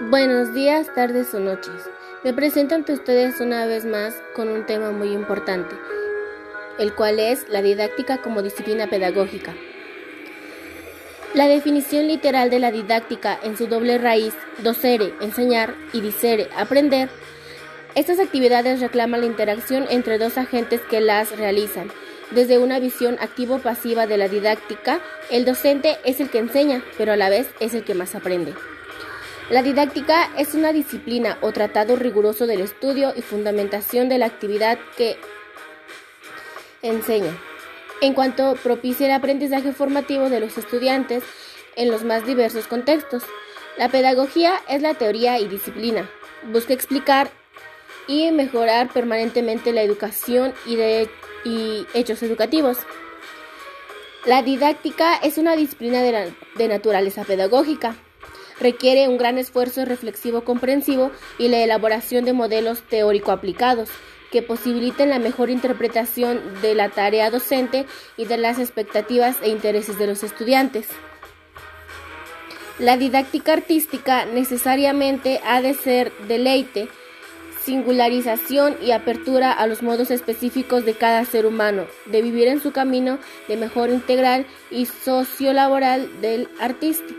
Buenos días, tardes o noches. Me presento ante ustedes una vez más con un tema muy importante, el cual es la didáctica como disciplina pedagógica. La definición literal de la didáctica en su doble raíz, docere, enseñar, y dicere, aprender, estas actividades reclaman la interacción entre dos agentes que las realizan. Desde una visión activo-pasiva de la didáctica, el docente es el que enseña, pero a la vez es el que más aprende. La didáctica es una disciplina o tratado riguroso del estudio y fundamentación de la actividad que enseña, en cuanto propicia el aprendizaje formativo de los estudiantes en los más diversos contextos. La pedagogía es la teoría y disciplina. Busca explicar y mejorar permanentemente la educación y, hechos educativos. La didáctica es una disciplina de naturaleza pedagógica requiere un gran esfuerzo reflexivo comprensivo y la elaboración de modelos teórico aplicados que posibiliten la mejor interpretación de la tarea docente y de las expectativas e intereses de los estudiantes. La didáctica artística necesariamente ha de ser deleite, singularización y apertura a los modos específicos de cada ser humano, de vivir en su camino de mejor integral y sociolaboral del artista.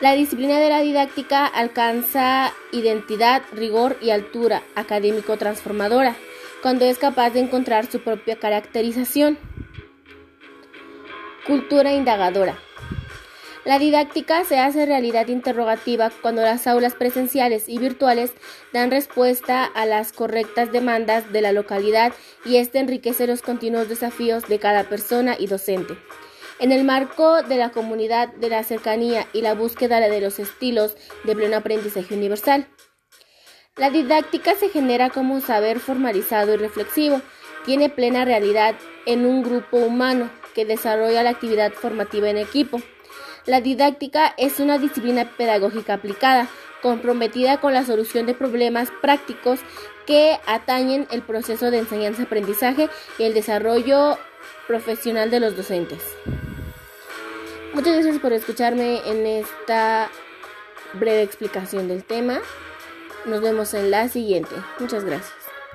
La disciplina de la didáctica alcanza identidad, rigor y altura académico transformadora cuando es capaz de encontrar su propia caracterización. Cultura indagadora. La didáctica se hace realidad interrogativa cuando las aulas presenciales y virtuales dan respuesta a las correctas demandas de la localidad y éste enriquece los continuos desafíos de cada persona y docente. En el marco de la comunidad de la cercanía y la búsqueda de los estilos de pleno aprendizaje universal. La didáctica se genera como un saber formalizado y reflexivo. Tiene plena realidad en un grupo humano que desarrolla la actividad formativa en equipo. La didáctica es una disciplina pedagógica aplicada, comprometida con la solución de problemas prácticos que atañen el proceso de enseñanza-aprendizaje y el desarrollo profesional de los docentes. Muchas gracias por escucharme en esta breve explicación del tema. Nos vemos en la siguiente. Muchas gracias.